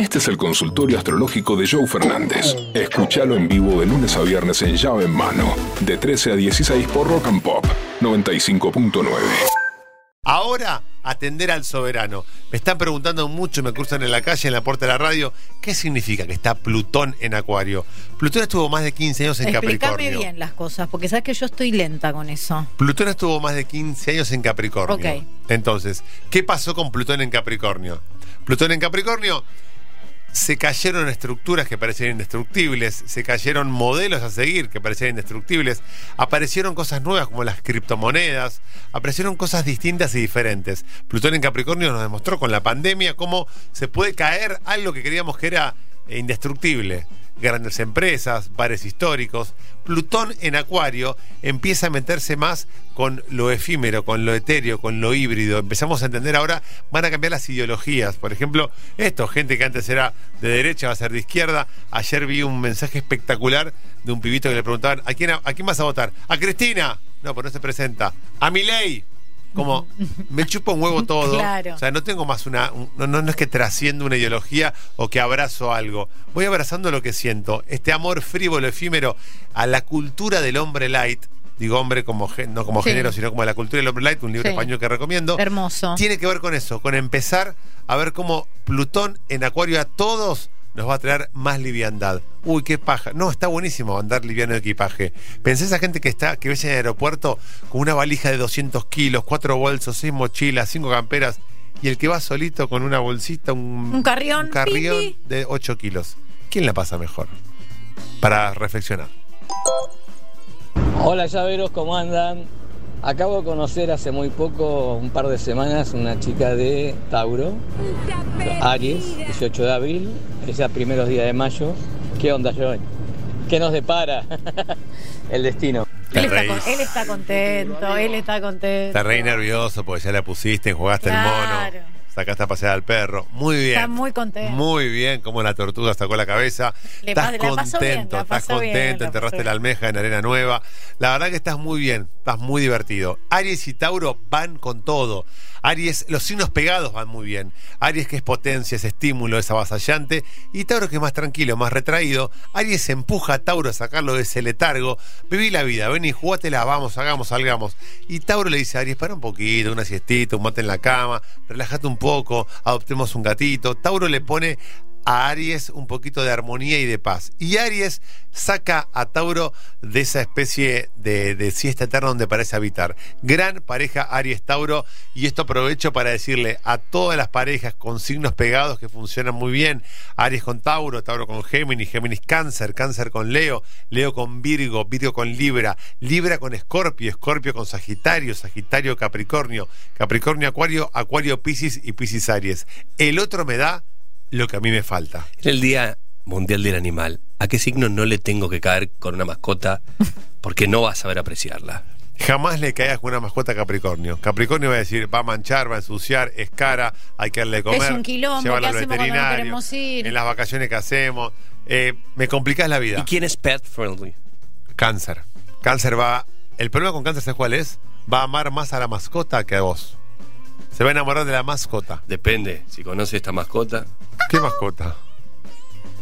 Este es el consultorio astrológico de Joe Fernández. Escúchalo en vivo de lunes a viernes en llave en mano, de 13 a 16 por Rock and Pop 95.9. Ahora, atender al soberano. Me están preguntando mucho, me cruzan en la calle, en la puerta de la radio, ¿qué significa que está Plutón en Acuario? Plutón estuvo más de 15 años en Explícame Capricornio. bien las cosas, porque sabes que yo estoy lenta con eso. Plutón estuvo más de 15 años en Capricornio. Ok. Entonces, ¿qué pasó con Plutón en Capricornio? Plutón en Capricornio se cayeron estructuras que parecían indestructibles, se cayeron modelos a seguir que parecían indestructibles, aparecieron cosas nuevas como las criptomonedas, aparecieron cosas distintas y diferentes. Plutón en Capricornio nos demostró con la pandemia cómo se puede caer algo que creíamos que era indestructible. Grandes empresas, bares históricos. Plutón en Acuario empieza a meterse más con lo efímero, con lo etéreo, con lo híbrido. Empezamos a entender ahora, van a cambiar las ideologías. Por ejemplo, esto, gente que antes era de derecha va a ser de izquierda. Ayer vi un mensaje espectacular de un pibito que le preguntaban, ¿a quién, a, quién vas a votar? ¿A Cristina? No, pues no se presenta. ¿A Milei? Como me chupa un huevo todo. Claro. O sea, no tengo más una. un- no, no, es que trasciendo una ideología o que abrazo algo. Voy abrazando lo que siento. Este amor frívolo, efímero, a la cultura del hombre light. Digo hombre como no como Sí. género, sino como la cultura del hombre light, un libro Sí. español que recomiendo. Hermoso. Tiene que ver con eso, con empezar a ver cómo Plutón en Acuario a todos nos va a traer más liviandad. Uy, qué paja. No, está buenísimo andar liviano de equipaje. Pensé esa gente que está, que ves en el aeropuerto con una valija de 200 kilos, cuatro bolsos, seis mochilas, cinco camperas, y el que va solito con una bolsita, un, Un carrión, un carrión pi, pi. de 8 kilos. ¿Quién la pasa mejor? Para reflexionar. Hola llaveros, ¿cómo andan? Acabo de conocer hace muy poco, un par de semanas, una chica de Tauro, Aries, 18 de abril, es ya primeros días de mayo. ¿Qué onda, Joey? ¿Qué nos depara el destino? Él está, Te con- reís. él está contento, él está contento. Está re nervioso porque ya la pusiste, jugaste el mono, Claro. Sacaste a pasear al perro. Muy bien. Está muy contento. Muy bien, como la tortuga sacó la cabeza. Le estás pa- la pasó bien, contento, estás bien, contento, la enterraste la almeja en arena nueva. La verdad que estás muy bien, estás muy divertido. Aries y Tauro van con todo. Aries, los signos pegados van muy bien. Aries que es potencia, es estímulo, es avasallante. Y Tauro que es más tranquilo, más retraído. Aries empuja a Tauro a sacarlo de ese letargo. Viví la vida, ven y jugátela, vamos, hagamos, salgamos. Y Tauro le dice a Aries, para un poquito, una siestita, un mate en la cama, relájate un poco, adoptemos un gatito. Tauro le pone a Aries un poquito de armonía y de paz. Y Aries saca a Tauro de esa especie de, siesta eterna donde parece habitar. Gran pareja Aries-Tauro. Y esto aprovecho para decirle a todas las parejas con signos pegados que funcionan muy bien. Aries con Tauro, Tauro con Géminis, Géminis Cáncer, Cáncer con Leo, Leo con Virgo, Virgo con Libra, Libra con Escorpio, Escorpio con Sagitario, Sagitario Capricornio, Capricornio Acuario, Acuario Piscis y Piscis Aries. El otro me da lo que a mí me falta. En el Día Mundial del Animal, ¿a qué signo no le tengo que caer con una mascota? Porque no vas a saber apreciarla. Jamás le caigas con una mascota a Capricornio. Capricornio va a decir, va a manchar, va a ensuciar, es cara, hay que darle de comer. Es un quilombo, ¿qué al hacemos cuando no veterinario, queremos ir? En las vacaciones que hacemos. Eh, me complicás la vida. ¿Y quién es pet friendly? Cáncer. Cáncer va. El problema con cáncer, ¿sabes cuál es? Va a amar más a la mascota que a vos. Se va a enamorar de la mascota. Depende, si conoce esta mascota. ¿Qué mascota?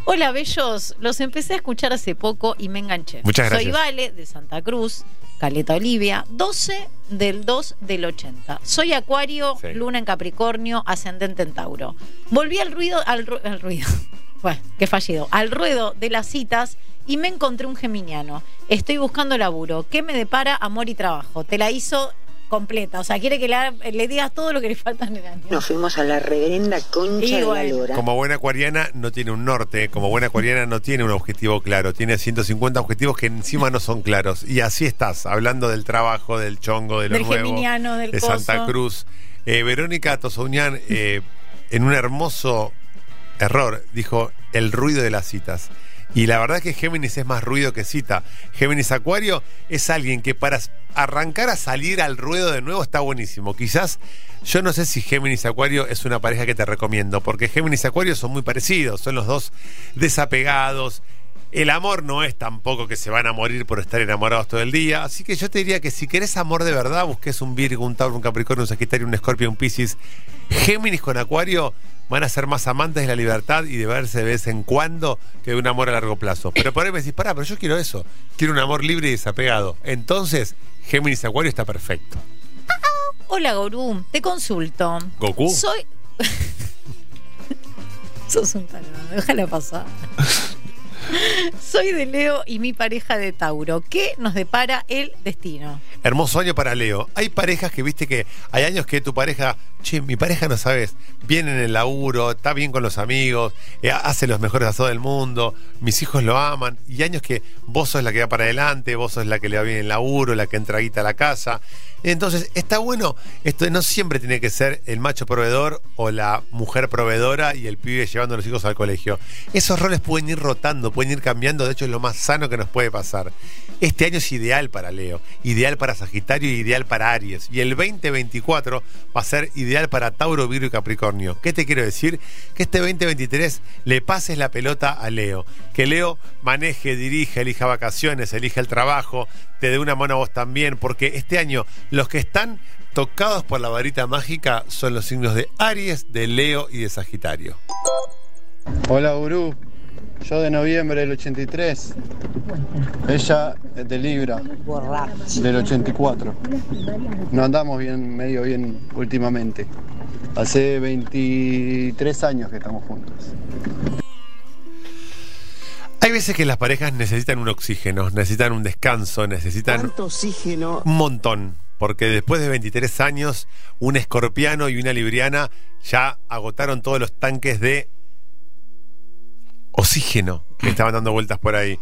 Hola, bellos. Los empecé a escuchar hace poco y me enganché. Muchas Soy gracias. Vale, de Santa Cruz, Caleta Olivia, 12 del 2 del 80. Soy Acuario, Sí. Luna en Capricornio, ascendente en Tauro. Volví al ruido, al, ru- al ruido. Bueno, qué fallido. Al ruedo de las citas y me encontré un geminiano. Estoy buscando laburo. ¿Qué me depara amor y trabajo? Te la hizo completa. O sea, quiere que le, digas todo lo que le falta en el año. Nos fuimos a la reverenda concha de la lora. Como buena acuariana no tiene un norte, como buena acuariana no tiene un objetivo claro, tiene 150 objetivos que encima no son claros. Y así estás, hablando del trabajo, del chongo, de lo Del nuevo, geminiano, del de Santa coso. Cruz. Eh, Verónica Tosoñán, eh, en un hermoso error, dijo el ruido de las citas. Y la verdad que Géminis es más ruido que cita. Géminis Acuario es alguien que para arrancar a salir al ruedo de nuevo está buenísimo. Quizás yo no sé si Géminis Acuario es una pareja que te recomiendo, porque Géminis Acuario son muy parecidos, son los dos desapegados. El amor no es tampoco que se van a morir por estar enamorados todo el día. Así que yo te diría que si querés amor de verdad, busques un Virgo, un Tauro, un Capricornio, un Sagitario, un Escorpio, un Piscis. Géminis con Acuario van a ser más amantes de la libertad y de verse de vez en cuando que de un amor a largo plazo. Pero por ahí me decís, pará, pero yo quiero eso. Quiero un amor libre y desapegado. Entonces, Géminis Acuario está perfecto. Hola, Gorú, te consulto. ¿Goku? Soy. Sos un tarado, déjala pasar. Soy de Leo y mi pareja de Tauro. ¿Qué nos depara el destino? Hermoso año para Leo. Hay parejas que viste que hay años que tu pareja, che, mi pareja no sabes, viene en el laburo, está bien con los amigos, eh, hace los mejores asados del mundo, mis hijos lo aman. Y años que vos sos la que va para adelante, vos sos la que le va bien en el laburo, la que entra guita a la casa. Entonces, está bueno, esto no siempre tiene que ser el macho proveedor o la mujer proveedora y el pibe llevando a los hijos al colegio. Esos roles pueden ir rotando, pueden ir cambiando, de hecho es lo más sano que nos puede pasar. Este año es ideal para Leo, ideal para Sagitario y ideal para Aries. Y el 2024 va a ser ideal para Tauro, Virgo y Capricornio. ¿Qué te quiero decir? Que este 2023 le pases la pelota a Leo. Que Leo maneje, dirija, elija vacaciones, elija el trabajo, te dé una mano a vos también, porque este año los que están tocados por la varita mágica son los signos de Aries, de Leo y de Sagitario. Hola, Gurú. Yo de noviembre del 83. Ella es de Libra, del 84. No andamos bien, medio bien últimamente. Hace 23 años que estamos juntos. Hay veces que las parejas necesitan un oxígeno, necesitan un descanso, necesitan ¿Cuánto oxígeno? un montón. Porque después de 23 años, un escorpiano y una libriana ya agotaron todos los tanques de oxígeno que estaban dando vueltas por ahí.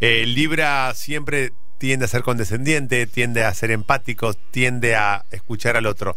Eh, Libra siempre tiende a ser condescendiente, tiende a ser empático, tiende a escuchar al otro.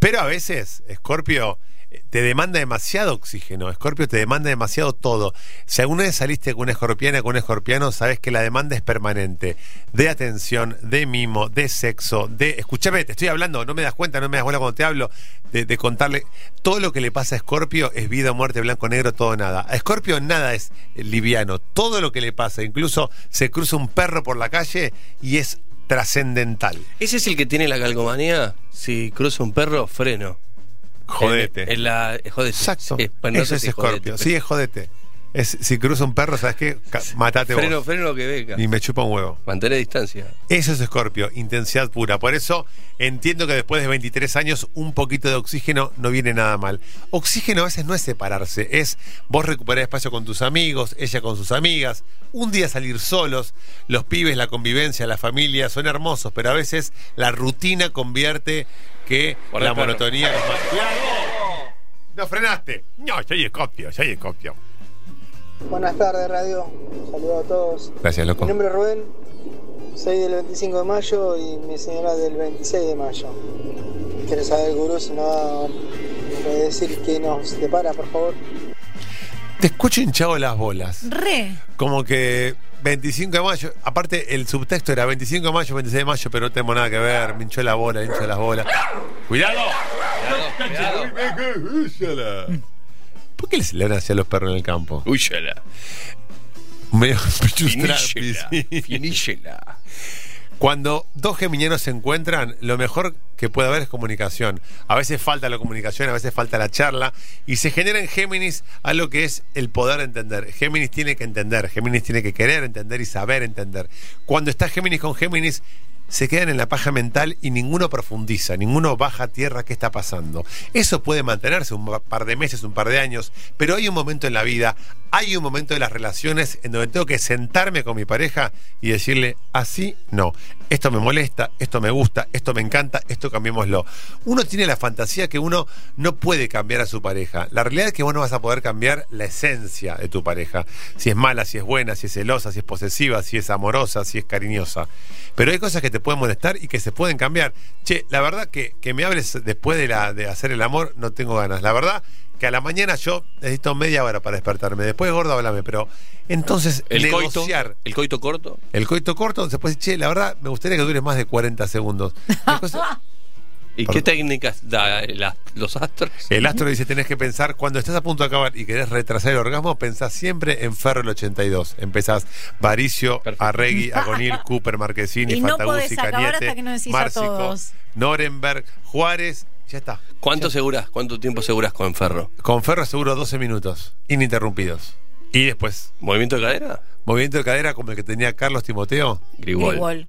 Pero a veces, Escorpio eh, te demanda demasiado oxígeno. Escorpio te demanda demasiado todo. Si alguna vez saliste con una escorpiana, con un escorpiano, sabes que la demanda es permanente. De atención, de mimo, de sexo, de. Escúchame, te estoy hablando, no me das cuenta, no me das bola cuando te hablo, de, contarle. Todo lo que le pasa a Escorpio es vida, muerte, blanco, negro, todo nada. A Escorpio nada es liviano. Todo lo que le pasa, incluso se cruza un perro por la calle y es trascendental. ¿Ese es el que tiene la calcomanía? Si cruza un perro, freno. Jodete. En, en la, jodete. Exacto. Bueno, Eso sé es Escorpio. jodete, Sí, es jodete. Es, si cruza un perro, ¿sabes qué? Matate Freno, vos. freno lo que venga. Y me chupa un huevo. Mantener distancia. Eso es Escorpio, intensidad pura. Por eso entiendo que después de 23 años un poquito de oxígeno no viene nada mal. Oxígeno a veces no es separarse, es vos recuperar espacio con tus amigos, ella con sus amigas, un día salir solos, los pibes, la convivencia, la familia son hermosos, pero a veces la rutina convierte que Por la monotonía... nos mata. ¡Cuidado! ¡No frenaste! No, soy Escorpio, soy Escorpio. Buenas tardes, radio. Saludos a todos. Gracias, loco. Mi nombre es Rubén. Soy del 25 de mayo y mi señora del 26 de mayo. Quiero saber, gurú, si no va a decir qué nos depara, por favor. Te escucho hinchado las bolas. Re. como que 25 de mayo, aparte el subtexto era 25 de mayo, 26 de mayo, pero no tenemos nada que ver, me hinchó la bola, me hinchó las bolas. ¡Cuidado! ¿Por qué les le dan hacia los perros en el campo? Úyala. Medio. Finícela. Cuando dos geminianos se encuentran, lo mejor que puede haber es comunicación. A veces falta la comunicación, a veces falta la charla, y se genera en Géminis algo que es el poder entender. Géminis tiene que entender, Géminis tiene que querer entender y saber entender. Cuando está Géminis con Géminis, se quedan en la paja mental y ninguno profundiza, ninguno baja a tierra qué está pasando. Eso puede mantenerse un par de meses, un par de años, pero hay un momento en la vida, hay un momento de las relaciones en donde tengo que sentarme con mi pareja y decirle, así no, esto me molesta, esto me gusta, esto me encanta, esto cambiémoslo. Uno tiene la fantasía que uno no puede cambiar a su pareja. La realidad es que vos no vas a poder cambiar la esencia de tu pareja. Si es mala, si es buena, si es celosa, si es posesiva, si es amorosa, si es cariñosa. Pero hay cosas que te pueden molestar y que se pueden cambiar. Che, la verdad que, que me hables después de, la, de hacer el amor, no tengo ganas. La verdad que a la mañana yo necesito media hora para despertarme. Después, gordo, háblame. Pero entonces, El coito, negociar. el coito corto. El coito corto, después, che, la verdad, me gustaría que dure más de 40 segundos. ¿Y qué técnicas da la- los astros? El astro dice, tenés que pensar, cuando estás a punto de acabar y querés retrasar el orgasmo, pensás siempre en Ferro el 82. Empezás Varicio, Perfecto. Arregui, Agonil, Cooper, Marquesini, Y Fantaguzzi, Cañete, Márcico. Norenberg, Juárez, ya está. ¿Cuánto seguras? ¿Cuánto tiempo seguras con Ferro? Con Ferro seguro 12 minutos, ininterrumpidos. Y después, ¿Movimiento de cadera? movimiento de cadera como el que tenía Carlos Timoteo. Grigol. Igual.